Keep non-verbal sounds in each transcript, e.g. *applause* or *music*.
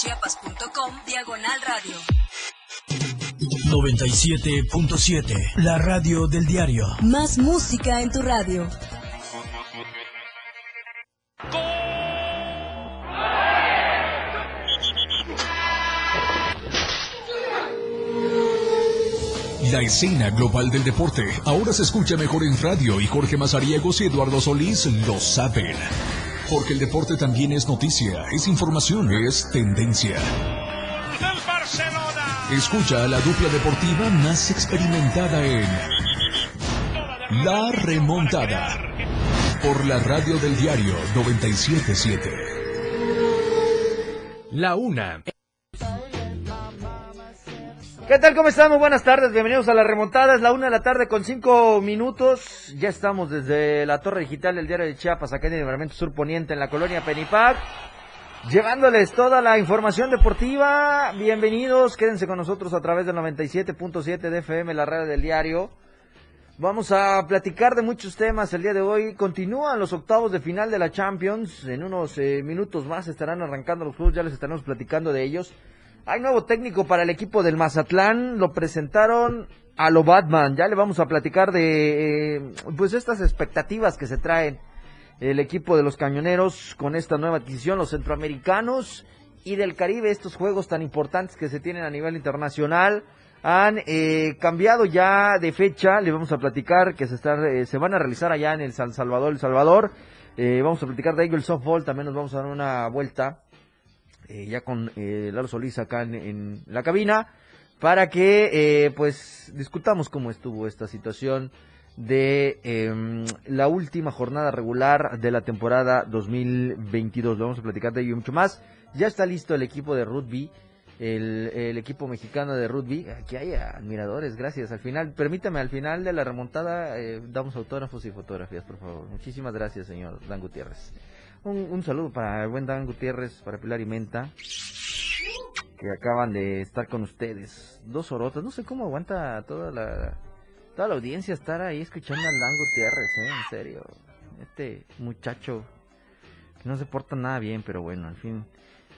Chiapas.com diagonal radio. 97.7, la radio del diario. Más música en tu radio. La escena global del deporte ahora se escucha mejor en radio y Jorge Mazariegos y Eduardo Solís lo saben. Porque el deporte también es noticia, es información, es tendencia. Escucha a la dupla deportiva más experimentada en La Remontada. Por la radio del diario 977. La una. ¿Qué tal? ¿Cómo están? Muy buenas tardes. Bienvenidos a la remontada. Es la una de la tarde con cinco minutos. Ya estamos desde la torre digital del diario de Chiapas, acá en el Libramiento Sur Poniente, en la colonia Penipac. Llevándoles toda la información deportiva. Bienvenidos. Quédense con nosotros a través del 97.7 de FM, la radio del diario. Vamos a platicar de muchos temas el día de hoy. Continúan los octavos de final de la Champions. En unos eh, minutos más estarán arrancando los juegos. Ya les estaremos platicando de ellos. Hay nuevo técnico para el equipo del Mazatlán, lo presentaron a lo Batman. Ya le vamos a platicar de eh, pues estas expectativas que se traen el equipo de los cañoneros con esta nueva adquisición, los centroamericanos y del Caribe, estos juegos tan importantes que se tienen a nivel internacional. Han eh, cambiado ya de fecha, le vamos a platicar que se, están, eh, se van a realizar allá en el San Salvador, El Salvador. vamos a platicar de ello el softball, también nos vamos a dar una vuelta eh, ya con eh, Lalo Solís acá en, la cabina, para que eh, pues discutamos cómo estuvo esta situación de em, la última jornada regular de la temporada 2022. Lo vamos a platicar de ello mucho más. Ya está listo el equipo de rugby, el, el equipo mexicano de rugby. Aquí hay admiradores, gracias. Al final, permítame, al final de la remontada damos autógrafos y fotografías, por favor. Muchísimas gracias, señor Dan Gutiérrez. Un, saludo para el buen Dan Gutiérrez, para Pilar y Menta, que acaban de estar con ustedes. Dos orotas, no sé cómo aguanta toda la, toda la audiencia estar ahí escuchando a Dan Gutiérrez, ¿eh? en serio. Este muchacho que no se porta nada bien, pero bueno, al fin.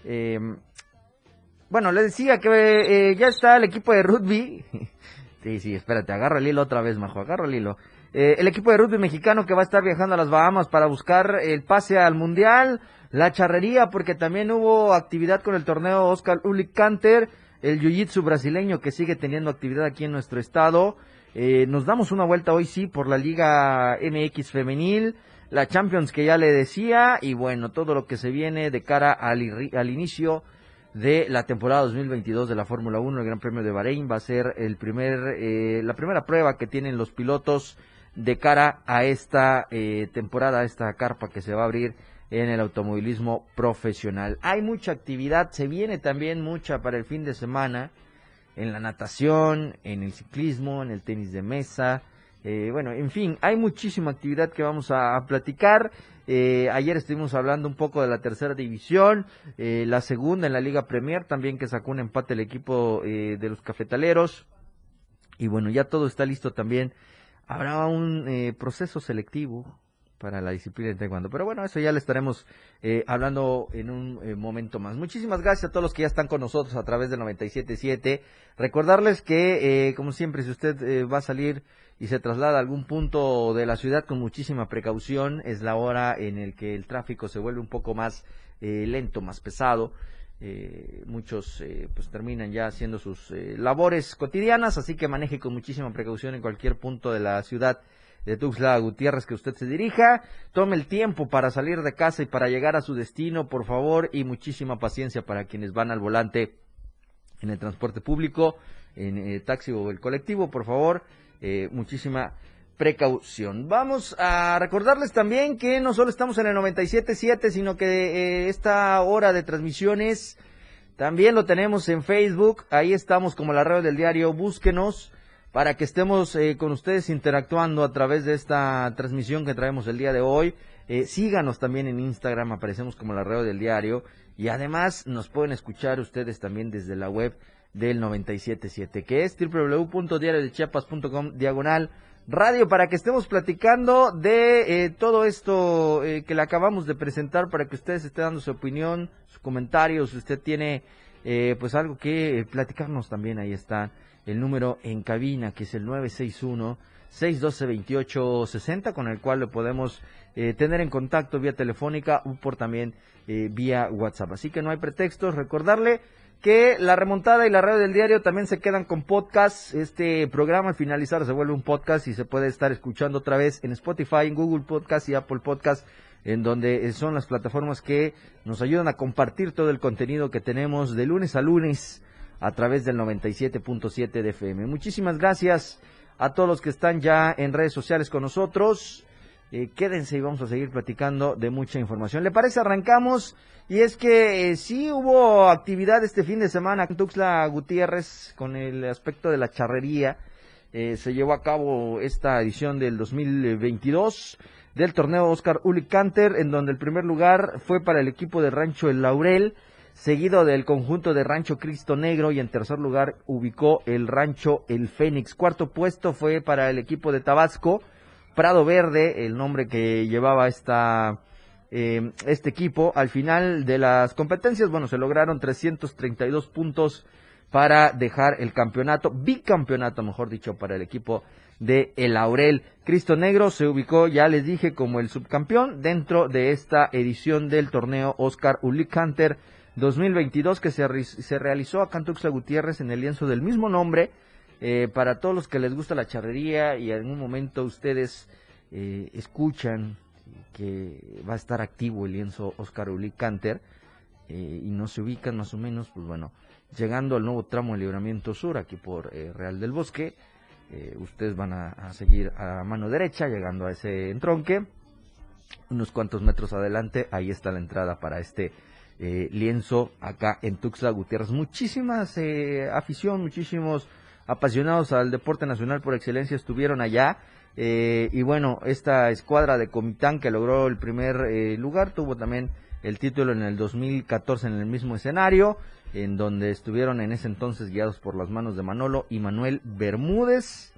Em, bueno, le decía que eh, ya está el equipo de rugby. *laughs* sí, sí, espérate, agarra el hilo otra vez, Majo, agarra el hilo. Eh, el equipo de rugby mexicano que va a estar viajando a las Bahamas para buscar el pase al Mundial, la charrería, porque también hubo actividad con el torneo Oscar Ulick Canter, el jiu-jitsu brasileño que sigue teniendo actividad aquí en nuestro estado. Eh, nos damos una vuelta hoy sí por la Liga MX femenil, la Champions que ya le decía, y bueno, todo lo que se viene de cara al, al inicio de la temporada 2022 de la Fórmula 1, el Gran Premio de Bahrein va a ser el primer, eh, la primera prueba que tienen los pilotos de cara a esta eh, temporada, esta carpa que se va a abrir en el automovilismo profesional. Hay mucha actividad, se viene también mucha para el fin de semana en la natación, en el ciclismo, en el tenis de mesa. Eh, bueno, en fin, hay muchísima actividad que vamos a, platicar. Eh, ayer estuvimos hablando un poco de la tercera división, la segunda en la Liga Premier, también que sacó un empate el equipo de los cafetaleros. Y bueno, ya todo está listo también habrá un eh, proceso selectivo para la disciplina de taekwondo. Pero bueno, eso ya le estaremos eh, hablando en un eh, momento más. Muchísimas gracias a todos los que ya están con nosotros a través del 97.7. Recordarles que, como siempre, si usted va a salir y se traslada a algún punto de la ciudad con muchísima precaución, es la hora en el que el tráfico se vuelve un poco más lento, más pesado. Eh, muchos eh, pues terminan ya haciendo sus eh, labores cotidianas, así que maneje con muchísima precaución en cualquier punto de la ciudad de Tuxtla Gutiérrez que usted se dirija. Tome el tiempo para salir de casa y para llegar a su destino, por favor, y muchísima paciencia para quienes van al volante en el transporte público, en el taxi o el colectivo, por favor, muchísima precaución. Vamos a recordarles también que no solo estamos en el 97.7, sino que eh, esta hora de transmisiones también lo tenemos en Facebook. Ahí estamos como la red del diario. Búsquenos para que estemos eh, con ustedes interactuando a través de esta transmisión que traemos el día de hoy. Eh, síganos también en Instagram, aparecemos como la red del diario. Y además nos pueden escuchar ustedes también desde la web del 97.7, que es www.diariodechiapas.com diagonal Radio para que estemos platicando de eh, todo esto eh, que le acabamos de presentar para que ustedes esté dando su opinión, sus comentarios, si usted tiene eh, pues algo que platicarnos también, ahí está el número en cabina que es el 961 612 2860 con el cual lo podemos tener en contacto vía telefónica o por también vía WhatsApp. Así que no hay pretextos, recordarle que la remontada y la radio del diario también se quedan con podcast. Este programa al finalizar se vuelve un podcast y se puede estar escuchando otra vez en Spotify, en Google Podcast y Apple Podcast, en donde son las plataformas que nos ayudan a compartir todo el contenido que tenemos de lunes a lunes a través del 97.7 de FM. Muchísimas gracias a todos los que están ya en redes sociales con nosotros. Eh, quédense y vamos a seguir platicando de mucha información. ¿Le parece? Arrancamos. Y es que eh, sí hubo actividad este fin de semana en Tuxla Gutiérrez con el aspecto de la charrería. Eh, se llevó a cabo esta edición del 2022 del torneo Oscar Uli Canter, en donde el primer lugar fue para el equipo de Rancho El Laurel, seguido del conjunto de Rancho Cristo Negro y en tercer lugar ubicó el Rancho El Fénix. Cuarto puesto fue para el equipo de Tabasco Prado Verde, el nombre que llevaba esta, eh, este equipo. Al final de las competencias, bueno, se lograron 332 puntos para dejar el campeonato, bicampeonato, mejor dicho, para el equipo de El Aurel. Cristo Negro se ubicó, ya les dije, como el subcampeón dentro de esta edición del torneo Oscar Ulick Hunter 2022 que se, se realizó a Cantuxa Gutiérrez en el lienzo del mismo nombre eh, para todos los que les gusta la charrería y en un momento ustedes eh, escuchan que va a estar activo el lienzo Oscar Uli Canter eh, y no se ubican más o menos, pues bueno, llegando al nuevo tramo de libramiento sur aquí por Real del Bosque, ustedes van a, seguir a mano derecha llegando a ese entronque, unos cuantos metros adelante, ahí está la entrada para este lienzo acá en Tuxtla Gutiérrez. Muchísimas afición, muchísimos apasionados al deporte nacional por excelencia estuvieron allá. Eh, y bueno, esta escuadra de Comitán que logró el primer eh, lugar tuvo también el título en el 2014 en el mismo escenario, en donde estuvieron en ese entonces guiados por las manos de Manolo y Manuel Bermúdez,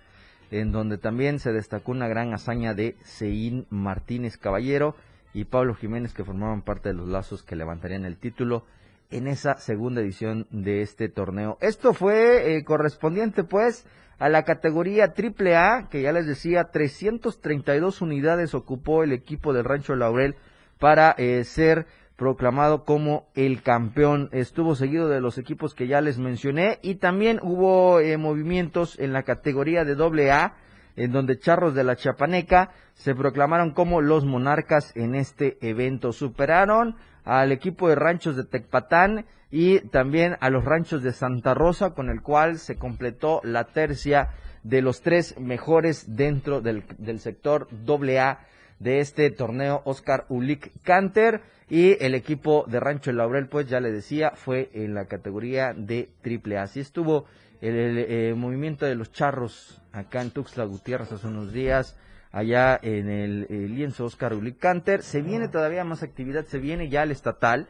en donde también se destacó una gran hazaña de Seín Martínez Caballero y Pablo Jiménez que formaban parte de los lazos que levantarían el título en esa segunda edición de este torneo. Esto fue eh, correspondiente pues a la categoría AAA, que ya les decía, 332 unidades ocupó el equipo del Rancho Laurel para eh, ser proclamado como el campeón. Estuvo seguido de los equipos que ya les mencioné y también hubo eh, movimientos en la categoría de AA, en donde Charros de la Chapaneca se proclamaron como los monarcas en este evento. Superaron al equipo de ranchos de Tecpatán y también a los ranchos de Santa Rosa, con el cual se completó la tercia de los tres mejores dentro del, del sector AA de este torneo Oscar Ulick Canter y el equipo de Rancho El Laurel, pues ya le decía, fue en la categoría de AAA. Así estuvo el, eh, movimiento de los charros acá en Tuxtla Gutiérrez hace unos días allá en el, lienzo Oscar Canter. Se viene todavía más actividad, se viene ya el estatal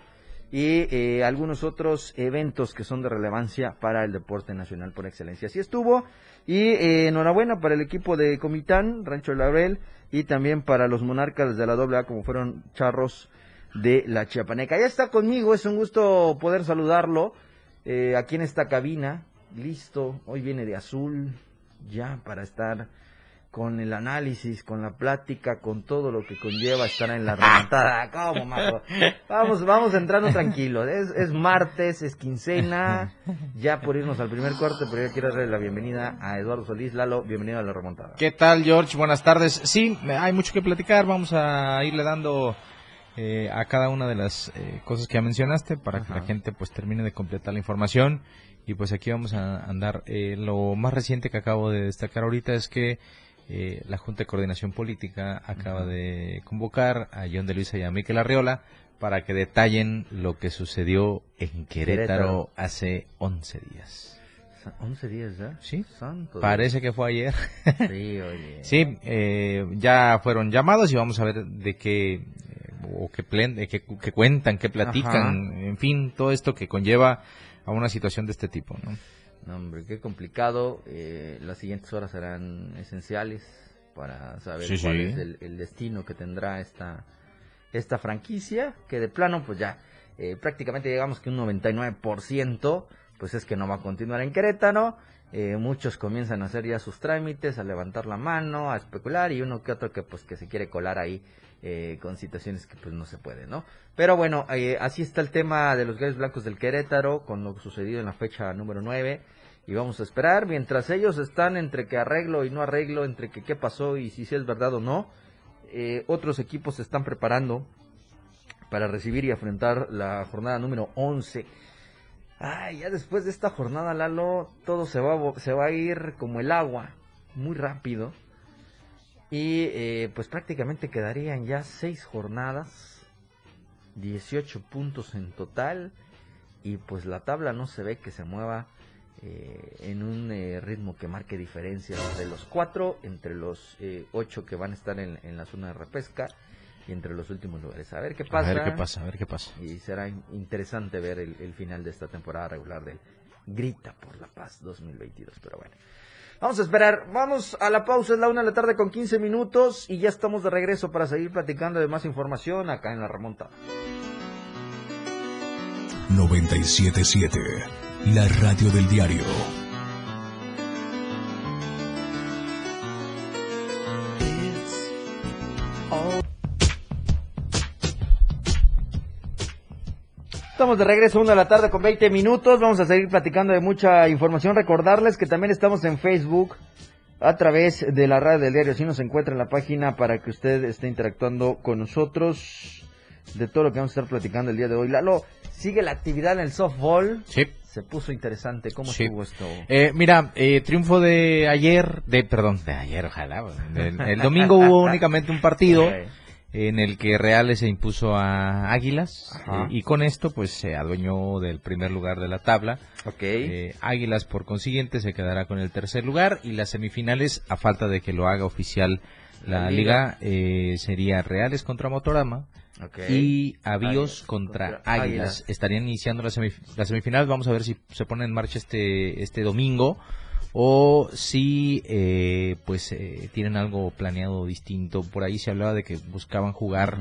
y eh, algunos otros eventos que son de relevancia para el deporte nacional por excelencia. Así estuvo y eh, enhorabuena para el equipo de Comitán, Rancho Laurel y también para los monarcas de la AA como fueron Charros de la Chiapaneca. Ya está conmigo, es un gusto poder saludarlo eh, aquí en esta cabina, listo, hoy viene de azul, ya para estar con el análisis, con la plática, con todo lo que conlleva estar en la remontada. *laughs* ¿Cómo, Vamos, vamos entrando tranquilos. Es, es martes, es quincena, ya por irnos al primer corte, pero yo quiero darle la bienvenida a Eduardo Solís. Lalo, bienvenido a la remontada. ¿Qué tal, George? Buenas tardes. Sí, hay mucho que platicar. Vamos a irle dando eh, a cada una de las eh, cosas que ya mencionaste para que la gente pues termine de completar la información. Y pues aquí vamos a andar. Eh, lo más reciente que acabo de destacar ahorita es que eh, la Junta de Coordinación Política acaba de convocar a John de Luisa y a Miquel Arriola para que detallen lo que sucedió en Querétaro, hace 11 días. 11 días ya. Sí. Parece que fue ayer. Sí, oye. *laughs* sí, eh, ya fueron llamados y vamos a ver de qué eh, o qué, que, cuentan, qué platican, en fin, todo esto que conlleva a una situación de este tipo, ¿no? No, hombre, qué complicado. Eh, las siguientes horas serán esenciales para saber Sí, cuál sí. es el, el destino que tendrá esta, esta franquicia, que de plano pues ya eh, prácticamente digamos que un 99% pues es que no va a continuar en Querétaro. Eh, muchos comienzan a hacer ya sus trámites, a levantar la mano, a especular y uno que otro que pues que se quiere colar ahí eh, con situaciones que pues no se puede, ¿no? Pero bueno, eh, así está el tema de los Gallos Blancos del Querétaro con lo sucedido en la fecha número 9 y vamos a esperar mientras ellos están entre que arreglo y no arreglo, entre que qué pasó y si es verdad o no. eh, otros equipos se están preparando para recibir y afrontar la jornada número 11. Ay, ya después de esta jornada, Lalo, todo se va, se va a ir como el agua, muy rápido. Y eh, pues prácticamente quedarían ya seis jornadas, 18 puntos en total. Y pues la tabla no se ve que se mueva eh, en un eh, ritmo que marque diferencias de los cuatro, entre los eh, ocho que van a estar en, en la zona de repesca y entre los últimos lugares. A ver qué A pasa. ver qué pasa, a ver qué pasa. Y será in- interesante ver el, el final de esta temporada regular del Grita por la Paz 2022. Pero bueno, vamos a esperar. Vamos a la pausa. Es la una de la tarde con 15 minutos y ya estamos de regreso para seguir platicando de más información acá en la remontada. 977, la radio del diario. Estamos de regreso, una de la tarde con 20 minutos. Vamos a seguir platicando de mucha información. Recordarles que también estamos en Facebook a través de la radio del diario. Si nos encuentra en la página para que usted esté interactuando con nosotros de todo lo que vamos a estar platicando el día de hoy. Lalo, sigue la actividad en el softball. Sí. Se puso interesante. ¿Cómo Sí. estuvo esto? Eh, mira, eh, triunfo de ayer, de perdón, de ayer, ojalá. El, el domingo hubo *laughs* únicamente un partido. En el que Reales se impuso a Águilas eh, y con esto pues se adueñó del primer lugar de la tabla. Ok. Eh, Águilas por consiguiente se quedará con el tercer lugar y las semifinales, a falta de que lo haga oficial la, La liga, eh, sería Reales contra Motorama ok. y Avíos Águilas contra, contra Águilas. Águilas. Estarían iniciando las semif- las semifinales. Vamos a ver si se pone en marcha este, este domingo o si eh, pues eh, tienen algo planeado distinto. Por ahí se hablaba de que buscaban jugar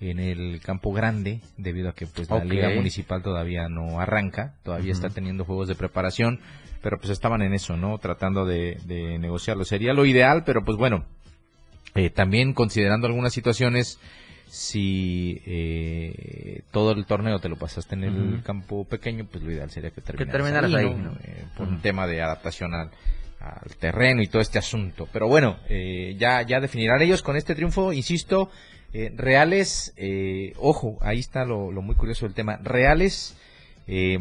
en el campo grande debido a que pues la liga municipal todavía no arranca, todavía está teniendo juegos de preparación, pero pues estaban en eso, ¿no? Tratando de, de negociarlo. Sería lo ideal, pero pues bueno, eh, también considerando algunas situaciones, si eh, todo el torneo te lo pasaste en el campo pequeño, pues lo ideal sería que terminaras, terminaras ahí. Eh, por un tema de adaptación al, al terreno y todo este asunto. Pero bueno, eh, ya, ya definirán ellos con este triunfo, insisto, eh, Reales, eh, ojo, ahí está lo, lo muy curioso del tema. Reales eh,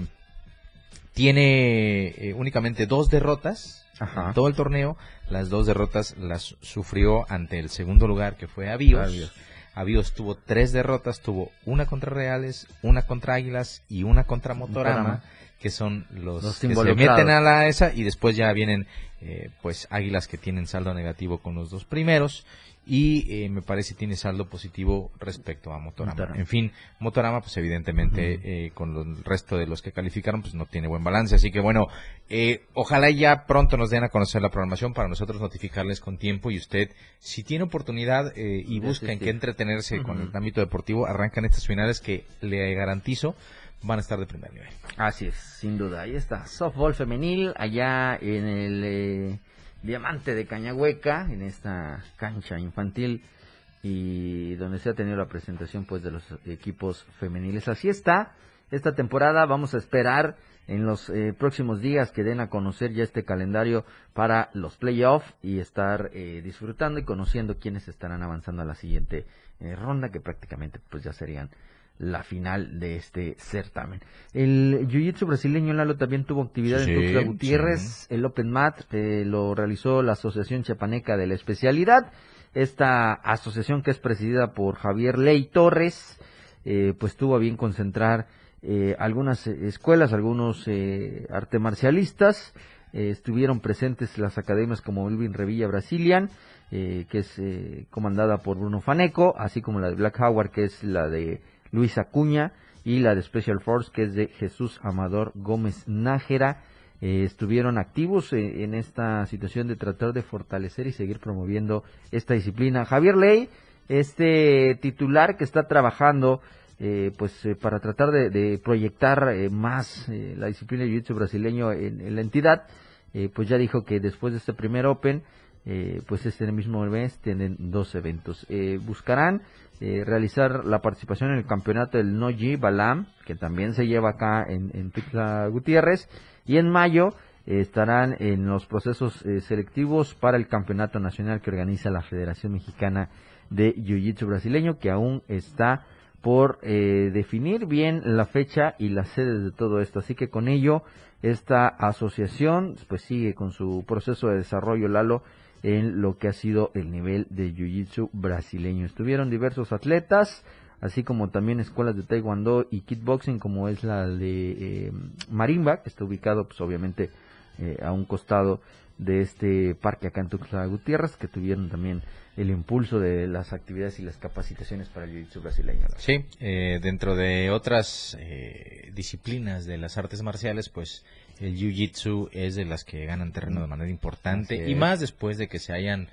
tiene únicamente dos derrotas Ajá. en todo el torneo. Las dos derrotas las sufrió ante el segundo lugar, que fue Avíos. Avíos. Tuvo tres derrotas, tuvo una contra Reales, una contra Águilas y una contra Motorama, Motorama. que son los, Los que se meten a la esa y después ya vienen eh, pues Águilas que tienen saldo negativo con los dos primeros y eh, me parece tiene saldo positivo respecto a Motorama. Motorama. En fin, Motorama pues evidentemente eh, con el resto de los que calificaron pues no tiene buen balance, así que bueno, eh, ojalá ya pronto nos den a conocer la programación para nosotros notificarles con tiempo y usted si tiene oportunidad eh, y busca en qué entretenerse con el ámbito deportivo, arrancan estas finales que le garantizo van a estar de primer nivel. Así es, sin duda. Ahí está, softball femenil, allá en el eh, Diamante de Cañahueca, en esta cancha infantil y donde se ha tenido la presentación pues de los equipos femeniles. Así está, esta temporada vamos a esperar en los eh, próximos días que den a conocer ya este calendario para los playoffs y estar eh, disfrutando y conociendo quiénes estarán avanzando a la siguiente eh, ronda que prácticamente pues ya serían la final de este certamen. El Jiu-Jitsu brasileño Lalo también tuvo actividad Sí, en Tuxtla Gutiérrez. El Open Mat eh, lo realizó la Asociación Chiapaneca de la Especialidad. Esta asociación que es presidida por Javier Ley Torres, eh, pues tuvo a bien concentrar eh, algunas eh, escuelas, algunos arte marcialistas. Estuvieron presentes las academias como Melvin Revilla Brazilian, eh, que es comandada por Bruno Faneco, así como la de Black Howard, que es la de Luis Acuña, y la de Special Force, que es de Jesús Amador Gómez Nájera. eh, estuvieron activos eh, en esta situación de tratar de fortalecer y seguir promoviendo esta disciplina. Javier Ley, este titular que está trabajando eh, pues para tratar de, proyectar más la disciplina de jiu-jitsu brasileño en, la entidad, pues ya dijo que después de este primer Open, pues este mismo mes tienen dos eventos. buscarán realizar la participación en el campeonato del Noji Balam, que también se lleva acá en, en Gutiérrez, y en mayo eh, estarán en los procesos eh, selectivos para el campeonato nacional que organiza la Federación Mexicana de Jiu-Jitsu brasileño, que aún está por eh, definir bien la fecha y las sedes de todo esto. Así que con ello, esta asociación pues sigue con su proceso de desarrollo, Lalo, en lo que ha sido el nivel de Jiu-Jitsu brasileño. Estuvieron diversos atletas, así como también escuelas de taekwondo y kickboxing como es la de eh, Marimba, que está ubicado pues obviamente eh, a un costado de este parque acá en Tuxtla Gutiérrez, que tuvieron también el impulso de las actividades y las capacitaciones para el jiu-jitsu brasileño. Sí, eh, dentro de otras disciplinas de las artes marciales, pues el jiu-jitsu es de las que ganan terreno de manera importante y más después de que se hayan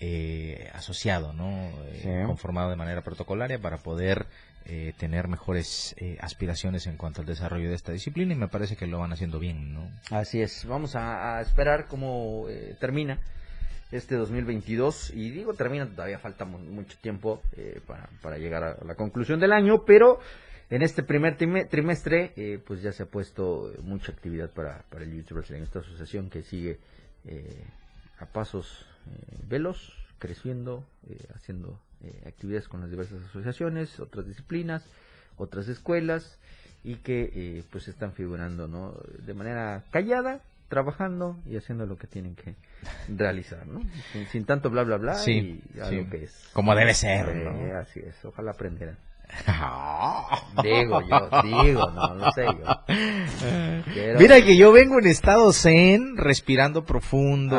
eh, asociado, ¿no? Eh, conformado de manera protocolaria para poder eh, tener mejores aspiraciones en cuanto al desarrollo de esta disciplina y me parece que lo van haciendo bien, ¿no? Así es, vamos a, esperar cómo termina este 2022 y digo termina, todavía falta mucho tiempo para, para, llegar a la conclusión del año, pero en este primer trimestre pues ya se ha puesto mucha actividad para, para el YouTube en esta asociación que sigue a pasos eh, velos, creciendo, eh, haciendo eh, actividades con las diversas asociaciones, otras disciplinas, otras escuelas y que pues están figurando ¿no? de manera callada, trabajando y haciendo lo que tienen que realizar, ¿no? Sin, tanto bla bla bla y que es. Como debe ser, Así es, ojalá aprendan *laughs* digo yo, digo, no, no sé yo. Mira que yo vengo en estado zen, respirando profundo,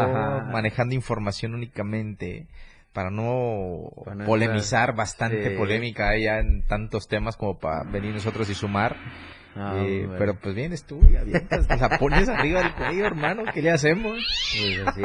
manejando información únicamente para no polemizar bastante polémica allá en tantos temas como para venir nosotros y sumar. Ah, eh, pero pues vienes tú y avientas, te la pones arriba del cuello, hermano, ¿qué le hacemos? Pues así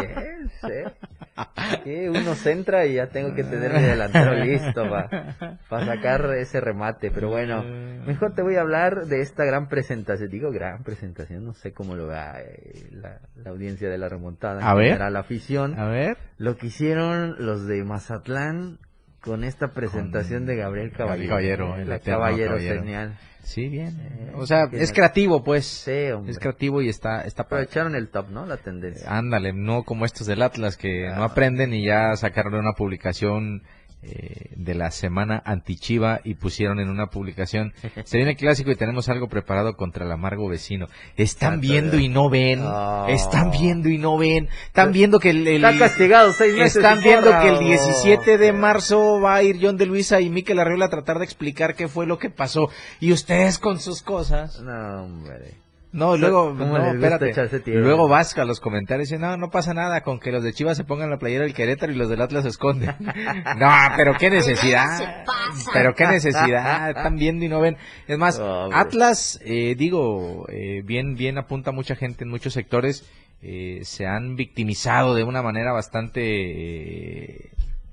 es, uno centra y ya tengo que tener mi delantero *laughs* listo para sacar ese remate. Pero bueno, mejor te voy a hablar de esta gran presentación. Digo gran presentación, no sé cómo lo vea eh, la, audiencia de la remontada. A ver. la afición. A ver. Lo que hicieron los de Mazatlán con esta presentación de Gabriel Caballero. Caballero, el caballero, genial. Sí, bien. Eh, o sea, es creativo, pues. Sí, Es creativo y está... está Aprovecharon el top, ¿no? La tendencia. Ándale, no como estos del Atlas que no aprenden y ya sacaron una publicación eh, de la semana antichiva y pusieron en una publicación, se viene el clásico y tenemos algo preparado contra el amargo vecino. Están viendo y no ven, están viendo y no ven, están viendo que el... Está castigado seis meses Están viendo que el 17 de marzo va a ir John de Luisa y Miquel Arreola a tratar de explicar qué fue lo que pasó. Y ustedes con sus cosas. No, hombre. No, luego, no, espérate. Luego vas a los comentarios y no, no pasa nada con que los de Chivas se pongan la playera del Querétaro y los del Atlas se esconden. *laughs* no, pero qué necesidad. Pero qué necesidad. Están viendo y no ven. Es más, Atlas, eh, digo, eh, bien, bien apunta mucha gente en muchos sectores, eh, se han victimizado de una manera bastante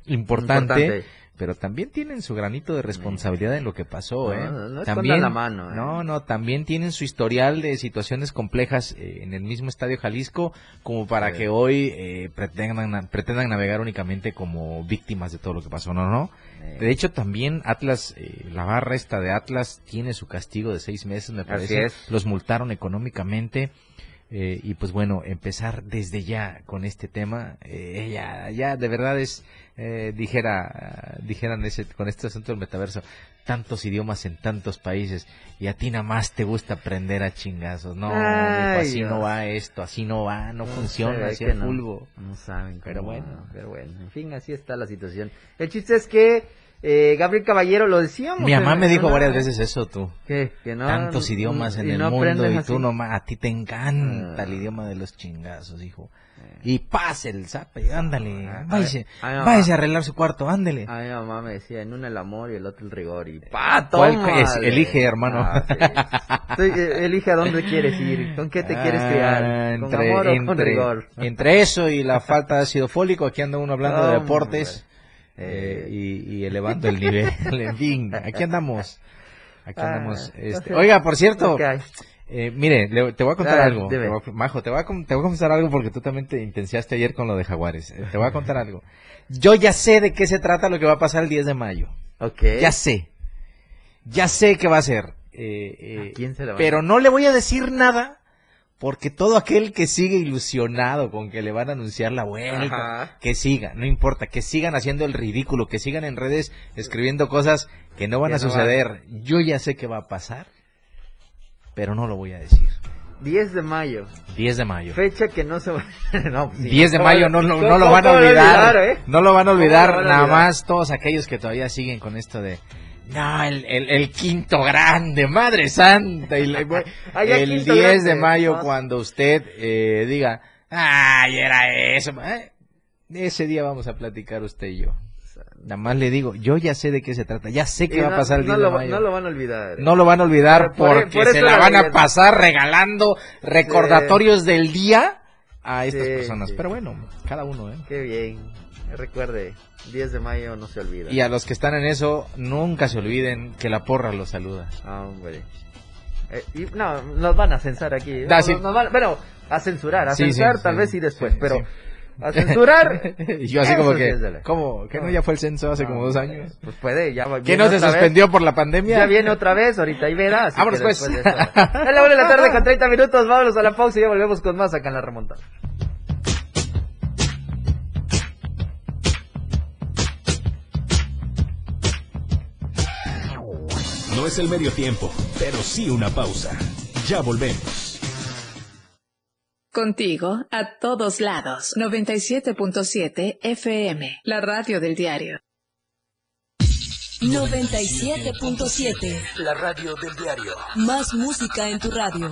importante pero también tienen su granito de responsabilidad en lo que pasó, ¿eh? No, también, la mano, ¿eh? No, no, también tienen su historial de situaciones complejas eh, en el mismo Estadio Jalisco, como para que hoy eh, pretendan, pretendan navegar únicamente como víctimas de todo lo que pasó, ¿no? no? De hecho, también Atlas, la barra esta de Atlas tiene su castigo de seis meses, me parece. Los multaron económicamente. Y pues bueno, empezar desde ya con este tema, ya, ya de verdad es, eh, dijera, dijeran ese, con este asunto del metaverso, tantos idiomas en tantos países y a ti nada más te gusta aprender a chingazos. No, así no va esto, así no va, no, funciona, así no, No saben, pero bueno, pero bueno, en fin, así está la situación. El chiste es que Eh, Gabriel Caballero, lo decíamos. Mi mamá en- me en dijo una- varias veces eso, tú. ¿Qué? Que no, Tantos idiomas en y el no mundo y así. tú nomás, a ti te encanta Ah. el idioma de los chingazos, hijo. Y pase el zape, ándale, Ah, váyase, ay, a arreglar su cuarto, ándale. A mi mamá me decía, en uno el amor y el otro el rigor. Y pa, ¿Cuál toma. es? Elige, hermano. elige a dónde quieres ir, con qué te quieres Ah, criar, con entre, amor o con entre- rigor. entre eso y la falta de ácido fólico, aquí anda uno hablando de Hombre. Deportes eh, y, y elevando el nivel. *laughs* en fin, aquí andamos. Aquí Ah, andamos. este, Oiga, por cierto, eh, mire, le- te voy a contar Ah, algo. Te voy a- Majo, te voy, a, te voy a confesar algo porque tú también te intenciaste ayer con lo de Jaguares. Eh, te voy a contar algo. Yo ya sé de qué se trata lo que va a pasar el 10 de mayo. Ok. Ya sé. Ya sé qué va a ser. Eh, eh, ¿A quién se le va a pero no le voy a decir nada porque todo aquel que sigue ilusionado con que le van a anunciar la vuelta, Ajá. que siga, no importa, que sigan haciendo el ridículo, que sigan en redes escribiendo cosas que no van Que a no suceder. Yo ya sé qué va a pasar, pero no lo voy a decir. 10 de mayo, 10 de mayo. fecha que no se va *laughs* no, pues sí. 10 de ¿Cómo- mayo no, no lo van a olvidar, eh? no lo van a olvidar, ¿Cómo lo van a nada olvidar? más todos aquellos que todavía siguen con esto de no, el, el, el quinto grande, madre santa, y le- *laughs* el quinto 10 grande, de mayo ¿no? cuando usted eh, diga, ay, era eso, eh, ese día vamos a platicar usted y yo. Nada más le digo, yo ya sé de qué se trata, ya sé qué va a pasar el no 10 lo, de mayo. no lo van a olvidar. No lo van a olvidar Por- por- porque por se la van a pasar regalando recordatorios del día a estas Sí, personas. sí. Pero bueno, cada uno, ¿eh? Qué bien. Recuerde, 10 de mayo no se olvida. Y a los que están en eso, nunca se olviden que la porra los saluda. Ah, hombre. Eh, y, no, nos van a censar aquí. Da, No, sí. nos van- bueno, a censurar, a Sí, sí, tal vez sí, después, pero a censurar. *laughs* y yo así como que. ¿cómo? ¿Que no ya fue el censo hace como dos años? Pues puede, ya ¿Que no se vez. suspendió por la pandemia? Ya viene otra vez, ahorita y verás. Vámonos, pues. de eso- Es la una de la tarde con 30 minutos, vámonos a la pausa y ya volvemos con más acá en la remontada. No es el medio tiempo, pero sí una pausa. Ya volvemos. Contigo a todos lados. 97.7 FM, la radio del diario. 97.7. La radio del diario. Más música en tu radio.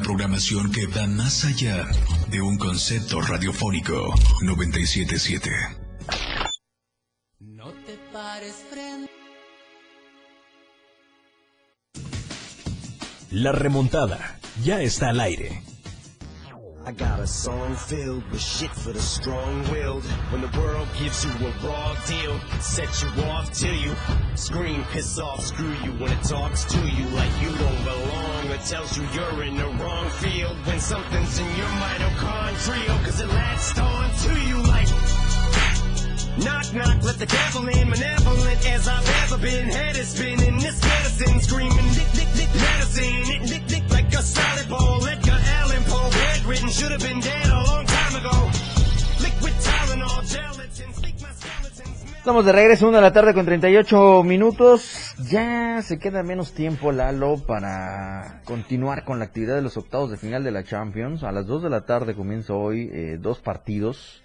Una programación que va más allá de un concepto radiofónico. 977. No te pares frente. La remontada ya está al aire. I got a song filled with shit for the strong-willed. When the world gives you a raw deal, set you off till you scream, piss off, screw you when it talks to you like you don't belong. It tells you you're in the wrong field when something's in your mitochondrial, cause it latched on to you like Knock, knock, let the devil in, malevolent as I've ever been. Head is spinning, this medicine screaming, dick, dick, dick, medicine, dick, dick, dick, like a salad bowl. Edgar Allan Poe, bedridden, should have been dead a long time ago. Liquid Tylenol, skeletons. Estamos de regreso, una de la tarde con 38 minutos. Ya se queda menos tiempo, Lalo, para continuar con la actividad de los octavos de final de la Champions. A las 2 de la tarde comienza hoy eh, dos partidos.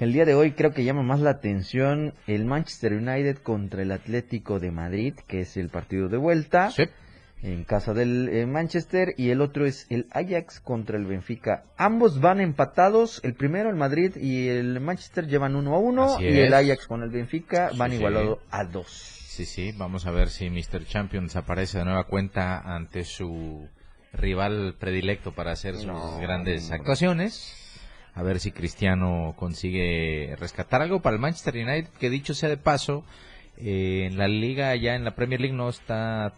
El día de hoy creo que llama más la atención el Manchester United contra el Atlético de Madrid, que es el partido de vuelta Sí. En casa del eh, Manchester y el otro es el Ajax contra el Benfica. Ambos van empatados, el primero el Madrid y el Manchester llevan uno a uno Así y el. Ajax con el Benfica van Sí, sí. igualados a dos. Sí, sí, vamos a ver si Mr. Champions aparece de nueva cuenta ante su rival predilecto para hacer sus No, grandes actuaciones. a ver si Cristiano consigue rescatar algo para el Manchester United, que dicho sea de paso, eh, en la liga, ya en la Premier League no está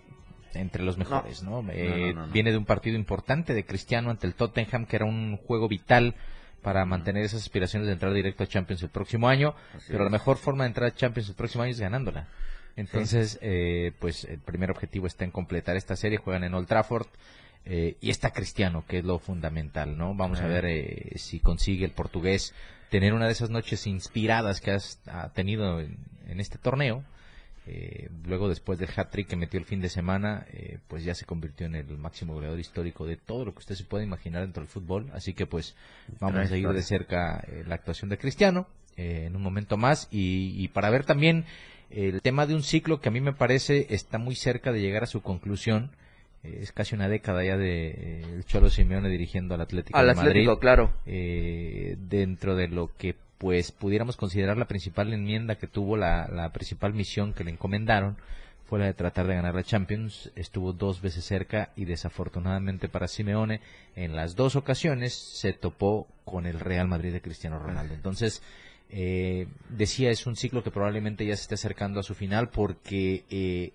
entre los mejores, ¿no? Eh, viene de un partido importante de Cristiano ante el Tottenham, que era un juego vital para mantener esas aspiraciones de entrar directo a Champions el próximo año, pero la mejor forma de entrar a Champions el próximo año es ganándola. Entonces, eh, pues el primer objetivo está en completar esta serie, juegan en Old Trafford. Eh, y está Cristiano, que es lo fundamental, ¿no? Vamos a ver eh, si consigue el portugués tener una de esas noches inspiradas que has, ha tenido en, este torneo. Eh, luego, después del hat-trick que metió el fin de semana, pues ya se convirtió en el máximo goleador histórico de todo lo que usted se puede imaginar dentro del fútbol. Así que, pues, vamos a seguir de cerca la actuación de Cristiano en un momento más y, y para ver también el tema de un ciclo que a mí me parece está muy cerca de llegar a su conclusión es casi una década ya de eh, el Cholo Simeone dirigiendo al Atlético al de Atlético, Madrid, claro. Eh, dentro de lo que pues pudiéramos considerar la principal enmienda que tuvo la, la principal misión que le encomendaron fue la de tratar de ganar la Champions. Estuvo dos veces cerca y desafortunadamente para Simeone en las dos ocasiones se topó con el Real Madrid de Cristiano Ronaldo. Entonces, eh, decía, es un ciclo que probablemente ya se esté acercando a su final porque eh,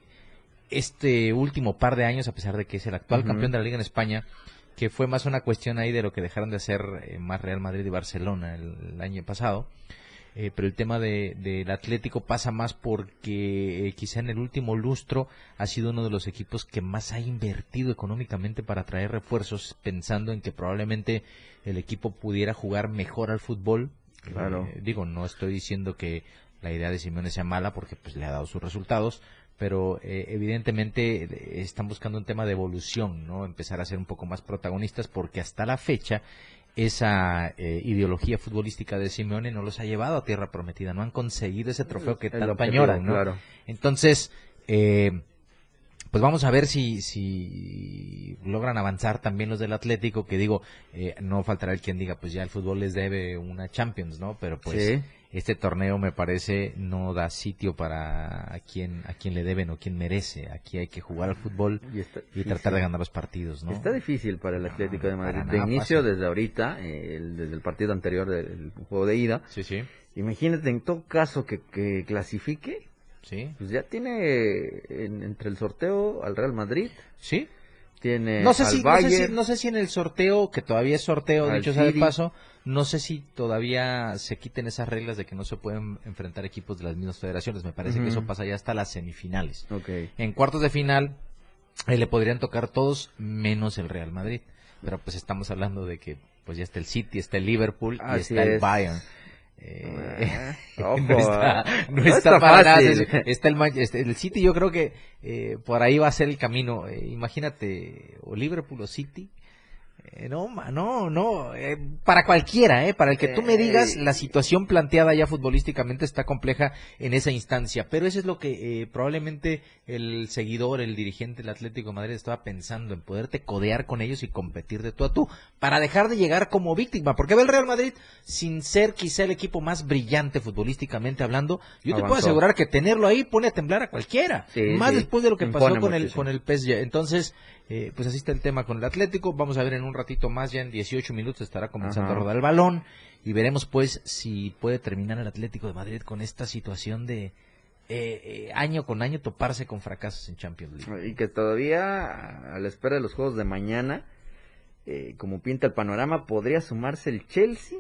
este último par de años, a pesar de que es el actual campeón de la Liga en España, que fue más una cuestión ahí de lo que dejaron de hacer eh, más Real Madrid y Barcelona el, año pasado. Eh, pero el tema del Atlético pasa más porque eh, quizá en el último lustro ha sido uno de los equipos que más ha invertido económicamente para traer refuerzos, pensando en que probablemente el equipo pudiera jugar mejor al fútbol. Claro. digo, no estoy diciendo que la idea de Simeone sea mala porque pues le ha dado sus resultados, pero eh, evidentemente eh, están buscando un tema de evolución, ¿no? Empezar a ser un poco más protagonistas porque hasta la fecha esa eh, ideología futbolística de Simeone no los ha llevado a tierra prometida, no han conseguido ese trofeo que tanto añoran, ¿no? Entonces, pues vamos a ver si, si logran avanzar también los del Atlético, que digo, no faltará el quien diga, pues ya el fútbol les debe una Champions, ¿no? Pero pues este torneo me parece no da sitio para a quien a quien le deben o quien merece. Aquí hay que jugar al fútbol y, tratar de ganar los partidos, ¿no? Está difícil para el Atlético de Madrid. De inicio, desde ahorita, desde el partido anterior del juego de ida. Sí, sí. Imagínate en todo caso que, que clasifique. Sí. Pues ya tiene entre el sorteo al Real Madrid. Sí. Tiene no sé si, no sé si en el sorteo que todavía es sorteo dicho sea de paso no sé si todavía se quiten esas reglas de que no se pueden enfrentar equipos de las mismas federaciones. Me parece que eso pasa ya hasta las semifinales. En cuartos de final eh, le podrían tocar todos menos el Real Madrid. Pero pues estamos hablando de que pues ya está el City, está el Liverpool y está el Bayern. Eh, *laughs* no está, no está, para Está el, este, el City, yo creo que eh, por ahí va a ser el camino. imagínate, o Liverpool o City eh, no, no, no, eh, para cualquiera, eh, para el que tú me digas, la situación planteada ya futbolísticamente está compleja en esa instancia, pero eso es lo que eh, probablemente el seguidor, el dirigente del Atlético de Madrid estaba pensando en poderte codear con ellos y competir de tú a tú, para dejar de llegar como víctima, porque ve el Real Madrid, sin ser quizá el equipo más brillante futbolísticamente hablando, yo te puedo asegurar que tenerlo ahí pone a temblar a cualquiera, más después de lo que pasó con el, con el PSG, entonces eh, pues así está el tema con el Atlético. Vamos a ver en un ratito más, ya en 18 minutos estará comenzando a rodar el balón y veremos pues si puede terminar el Atlético de Madrid con esta situación de eh, eh, año con año toparse con fracasos en Champions League. Y que todavía a la espera de los juegos de mañana, como pinta el panorama, podría sumarse el Chelsea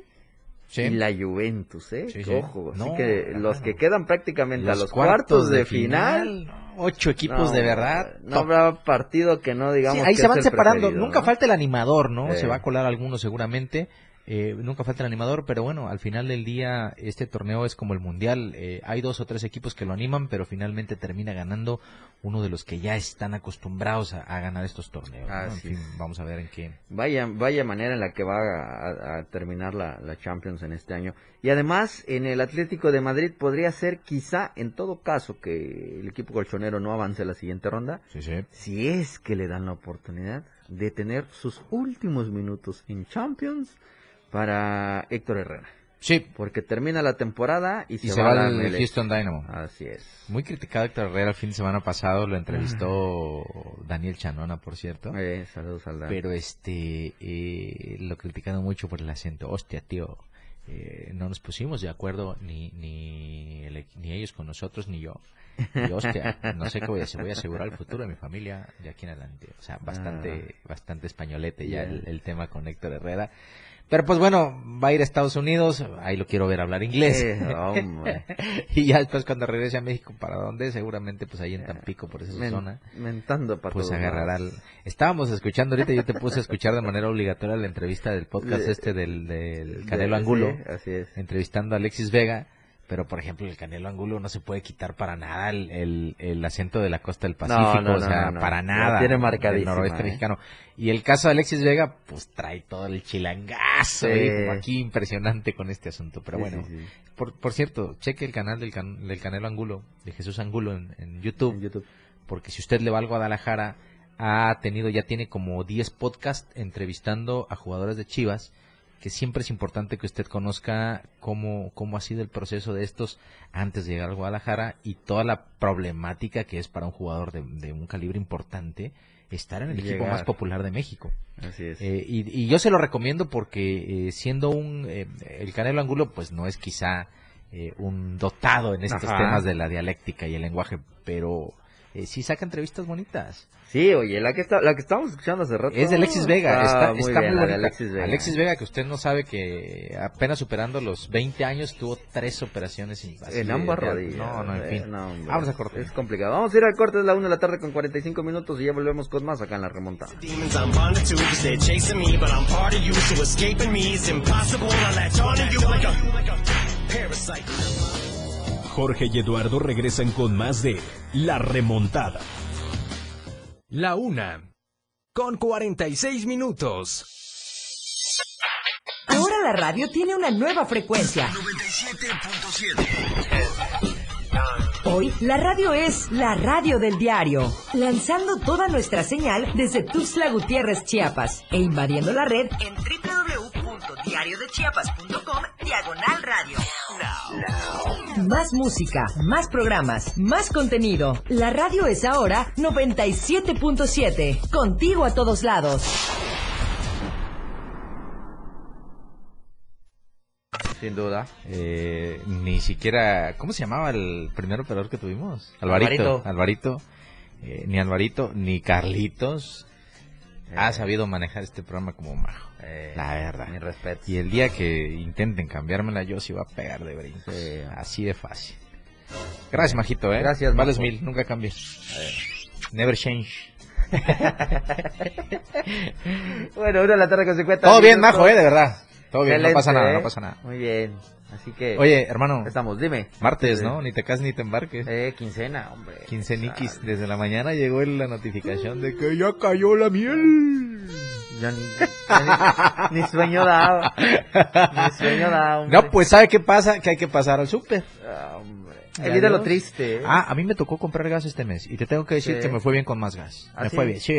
y la Juventus, ¿eh? Ojo, así que los que quedan prácticamente a los cuartos, de, final, ocho equipos de verdad. No habrá partido que no digamos. ahí se van separando. Nunca falta el animador, ¿no? Se va a colar alguno seguramente. Eh, nunca falta el animador, pero bueno, al final del día este torneo es como el mundial. Eh, hay dos o tres equipos que lo animan, pero finalmente termina ganando uno de los que ya están acostumbrados a, ganar estos torneos. En fin, vamos a ver en qué. Vaya, vaya manera en la que va a, terminar la, Champions en este año. Y además, en el Atlético de Madrid podría ser quizá, en todo caso, que el equipo colchonero no avance a la siguiente ronda. Si es que le dan la oportunidad de tener sus últimos minutos en Champions para Héctor Herrera. Sí. Porque termina la temporada y se, Y se va, va al. Houston Dynamo. Así es. Muy criticado Héctor Herrera el fin de semana pasado, lo entrevistó Daniel Chanona, por cierto. Eh, saludos al. Pero este, eh, lo criticaron mucho por el acento. Hostia, tío, eh, no nos pusimos de acuerdo ni, ni, el- ni ellos con nosotros ni yo. Y hostia, no sé qué voy a hacer, voy a asegurar el futuro de mi familia de aquí en adelante. O sea, bastante, bastante españolete ya el, el tema con Héctor Herrera. Pero pues bueno, va a ir a Estados Unidos, ahí lo quiero ver hablar inglés. *laughs* Eh, y ya después cuando regrese a México, ¿para dónde? Seguramente pues ahí en Tampico, por esa Men- zona mentando para pues agarrará el- Estábamos escuchando ahorita, yo te puse a escuchar de manera obligatoria la entrevista del podcast De- este del, del de- Canelo sí, Angulo, así es. entrevistando a Alexis Vega, pero por ejemplo el Canelo Angulo no se puede quitar para nada el, el, el acento de la costa del Pacífico, no, o sea, no, no. para nada. tiene del marcadísima, noroeste ¿eh? mexicano. Y el caso de Alexis Vega, pues trae todo el chilangazo, Sí. ¿eh? como aquí impresionante con este asunto, pero Sí, bueno. sí. Por, por cierto, cheque el canal del, can- del Canelo Angulo, de Jesús Angulo en, en YouTube En YouTube. porque si usted le va al Guadalajara, ha tenido, ya tiene como 10 podcasts entrevistando a jugadores de Chivas, que siempre es importante que usted conozca cómo, cómo ha sido el proceso de estos antes de llegar al Guadalajara y toda la problemática que es para un jugador de, de un calibre importante estar en el equipo más popular de México. Así es. Eh, y, y yo se lo recomiendo porque eh, siendo un eh, el Canelo Angulo pues no es quizá eh, un dotado en estos Ajá. temas de la dialéctica y el lenguaje, pero eh, sí saca entrevistas bonitas. Sí, oye, la que está, la que estábamos escuchando hace rato. Es de Alexis Vega, está, muy está bien, muy la de bonita. Alexis Vega. que usted no sabe que apenas superando los 20 años tuvo tres operaciones invasivas. En ambas rodillas. No, no, en fin. no, hombre. Vamos a cortar. Es complicado. Vamos a ir al corte, es la 1 de la tarde con 45 minutos y ya volvemos con más acá en la remontada. Jorge y Eduardo regresan con más de La Remontada. La una. Con 46 minutos. Ahora la radio tiene una nueva frecuencia. Hoy la radio es la radio del diario, lanzando toda nuestra señal desde Tuxtla Gutiérrez, Chiapas, e invadiendo la red en www.diariodechiapas.com diagonal radio. Más música, más programas, más contenido. La radio es ahora 97.7, contigo a todos lados. Sin duda. Eh, ni siquiera, ¿cómo se llamaba el primer operador que tuvimos? Alvarito. Alvarito. Alvarito. Eh, ni Alvarito, ni Carlitos ha sabido manejar este programa como majo. Eh, La verdad. Mi respeto. Y el día que intenten cambiármela, yo sí voy a pegar de brincos. Sí. Así de fácil. Gracias, Majito, ¿eh? Gracias, Vales Majo. mil, nunca cambies. Never change. *laughs* Bueno, 1 de la tarde con 50 Todo bien. Majo, ¿eh? De verdad. Todo bien, no pasa nada, ¿eh? no pasa nada. Muy bien. Así que. Oye, hermano, Estamos, dime. martes. ¿no? Ni te cases ni te embarques. Eh, quincena, hombre. Quinceniquis, desde la mañana llegó la notificación de que ya cayó la miel. Ya ni, ni, ni sueño daba. Ni sueño daba, hombre. No, pues ¿sabe qué pasa? Que hay que pasar al súper. Ah. Ya Evita lo triste. ¿eh? Ah, a mí me tocó comprar gas este mes y te tengo que decir Sí. que me fue bien con más gas. ¿Ah, me sí? fue bien, sí,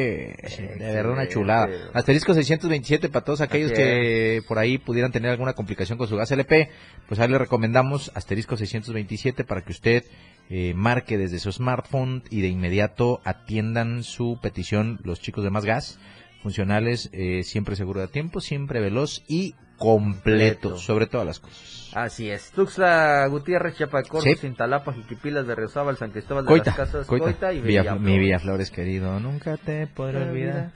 sí, de verdad una chulada. Asterisco 627 para todos aquellos Así que por ahí pudieran tener alguna complicación con su gas LP, pues ahí le recomendamos asterisco 627 para que usted eh, marque desde su smartphone y de inmediato atiendan su petición los chicos de más gas funcionales, eh, siempre seguro de tiempo, siempre veloz y completo, Completo. sobre todas las cosas. Así es. Tuxtla, Gutiérrez, Chapacorro, Sí. Cintalapa, Jiquipilas, Berriozábal, San Cristóbal de Coita, las Casas, Coita, Coita y Villa- Villaflores. mi Villaflores querido, nunca te podré olvidar.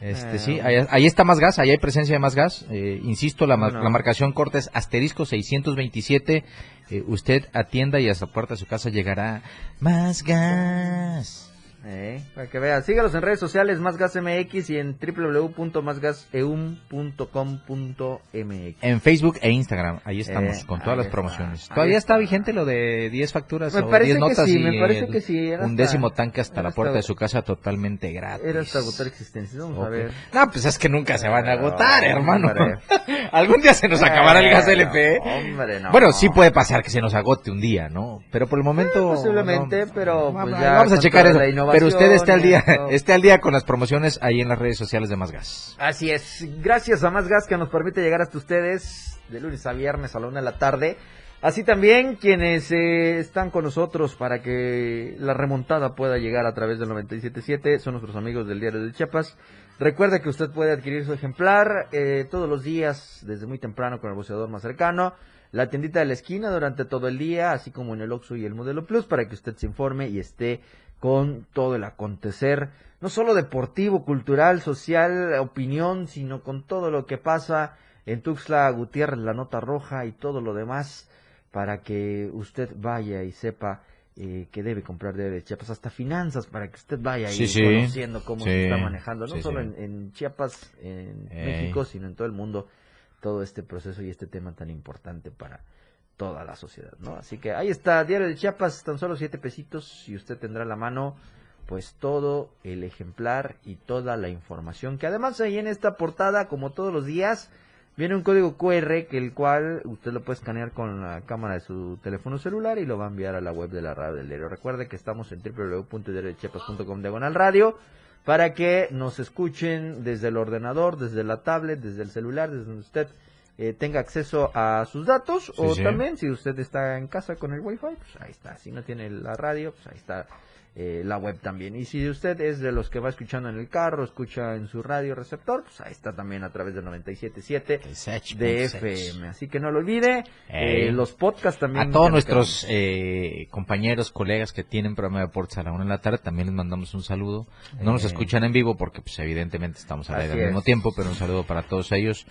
Este Ah, sí, ahí, ahí está más gas, ahí hay presencia de más gas. Eh, insisto, la, la marcación corta es asterisco 627. Eh, usted atienda y hasta la puerta de su casa llegará más gas. Eh, para que vean. Sígalos en redes sociales, Más Gas MX y en www.másgaseum.com.mx. En Facebook e Instagram, ahí estamos, Eh, con todas las está, promociones. ¿Todavía está está. vigente lo de 10 facturas Me o parece 10 que notas sí, y me parece el- que sí, era un hasta- décimo tanque hasta la puerta hasta- de su casa totalmente gratis? Era hasta agotar existencias. Vamos a Ok. ver. No, pues es que nunca se van a agotar, No, hermano. *laughs* Algún día se nos acabará el gas Eh, LP. no, hombre, no. Bueno, sí puede pasar que se nos agote un día, ¿no? Pero por el momento... Eh, posiblemente, pero, vamos, pues, ya vamos a checar eso. Pero usted esté esté al día, *laughs* esté al día con las promociones ahí en las redes sociales de Más Gas. Así es. Gracias a Más Gas que nos permite llegar hasta ustedes de lunes a viernes a la una de la tarde. Así también quienes eh, están con nosotros para que la remontada pueda llegar a través del 97.7 son nuestros amigos del Diario de Chiapas. Recuerde que usted puede adquirir su ejemplar eh, todos los días desde muy temprano con el boceador más cercano, la tiendita de la esquina durante todo el día, así como en el Oxxo y el Modelo Plus para que usted se informe y esté con todo el acontecer, no solo deportivo, cultural, social, opinión, sino con todo lo que pasa en Tuxtla Gutiérrez, la nota roja y todo lo demás para que usted vaya y sepa eh, que debe comprar de Chiapas, hasta finanzas para que usted vaya y conociendo cómo se está manejando, no solo en, Chiapas, en México, sino en todo el mundo, todo este proceso y este tema tan importante para toda la sociedad, ¿no? Así que ahí está, Diario de Chiapas, tan solo siete pesitos y usted tendrá la mano pues todo el ejemplar y toda la información que además ahí en esta portada, como todos los días, Viene un código QR que el cual usted lo puede escanear con la cámara de su teléfono celular y lo va a enviar a la web de la radio del diario. Recuerde que estamos en www.diariodechiapas.com diagonal radio para que nos escuchen desde el ordenador, desde la tablet, desde el celular, desde donde usted eh, tenga acceso a sus datos o también si usted está en casa con el wifi, pues ahí está. Si no tiene la radio, pues ahí está eh, la web también. Y si usted es de los que va escuchando en el carro, escucha en su radio receptor, pues ahí está también a través del 97.7 de FM. Así que no lo olvide. Eh, los podcasts también. A todos nuestros eh, compañeros, colegas que tienen programa de deportes a la una de la tarde, también les mandamos un saludo. No nos escuchan en vivo porque pues evidentemente estamos al aire al mismo tiempo, pero un saludo para todos ellos.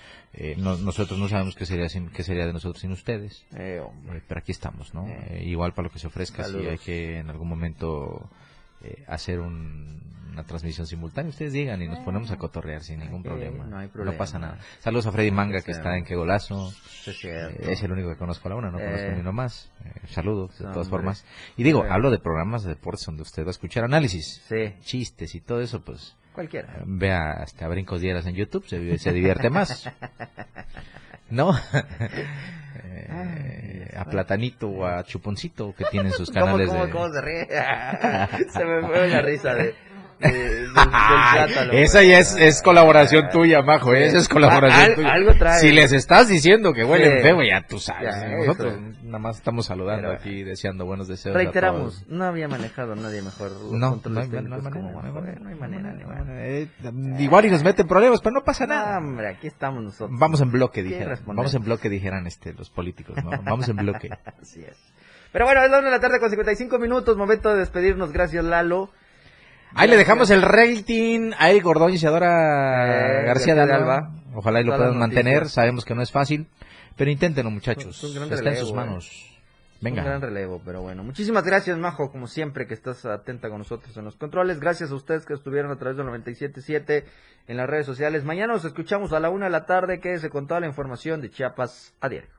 nosotros no sabemos qué sería, sin, qué sería de nosotros sin ustedes. pero aquí estamos, ¿no? igual para lo que se ofrezca, si hay que en algún momento eh, hacer una transmisión simultánea, ustedes digan y nos ponemos a cotorrear sin ningún problema. no, pasa nada. Saludos a Freddy Manga que está en Qué Golazo. Eh, es el único que conozco a la una, no conozco eh. ni uno más. saludos de todas formas. Y digo, hablo de programas de deportes donde usted va a escuchar análisis, chistes y todo eso, pues Cualquiera. Vea hasta Brincos Dieras en YouTube, se, se divierte más. *laughs* ¿No? *laughs* Eh, a Platanito o a Chuponcito que tienen sus *laughs* canales ¿Cómo, cómo, se ríe? *laughs* se me fue la risa de... Esa ya es, es colaboración tuya, Majo. ¿eh? Esa es colaboración tuya. Algo trae. Si les estás diciendo que huelen feo, ya tú sabes. Nosotros nada más estamos saludando aquí, deseando buenos deseos. Reiteramos, no había manejado nadie mejor. No, no hay, manera. igual y nos meten problemas, pero no pasa nada. hombre, aquí estamos nosotros. Vamos en bloque, dijeran. Vamos en bloque, dijeran este, los políticos. ¿no? Vamos en bloque. *laughs* Así es. Pero bueno, es la una de la tarde con 55 minutos. Momento de despedirnos. Gracias, Lalo. Ahí le dejamos el rating a Eric Ordóñez y a Dora García de Alba. Ojalá y lo puedan mantener. Sabemos que no es fácil, pero inténtenlo, muchachos. Está en sus manos. Venga. Un gran relevo, pero bueno. Muchísimas gracias, Majo, como siempre, que estás atenta con nosotros en los controles. Gracias a ustedes que estuvieron a través del 97.7 en las redes sociales. Mañana nos escuchamos a la una de la tarde. Quédese con toda la información de Chiapas a diario.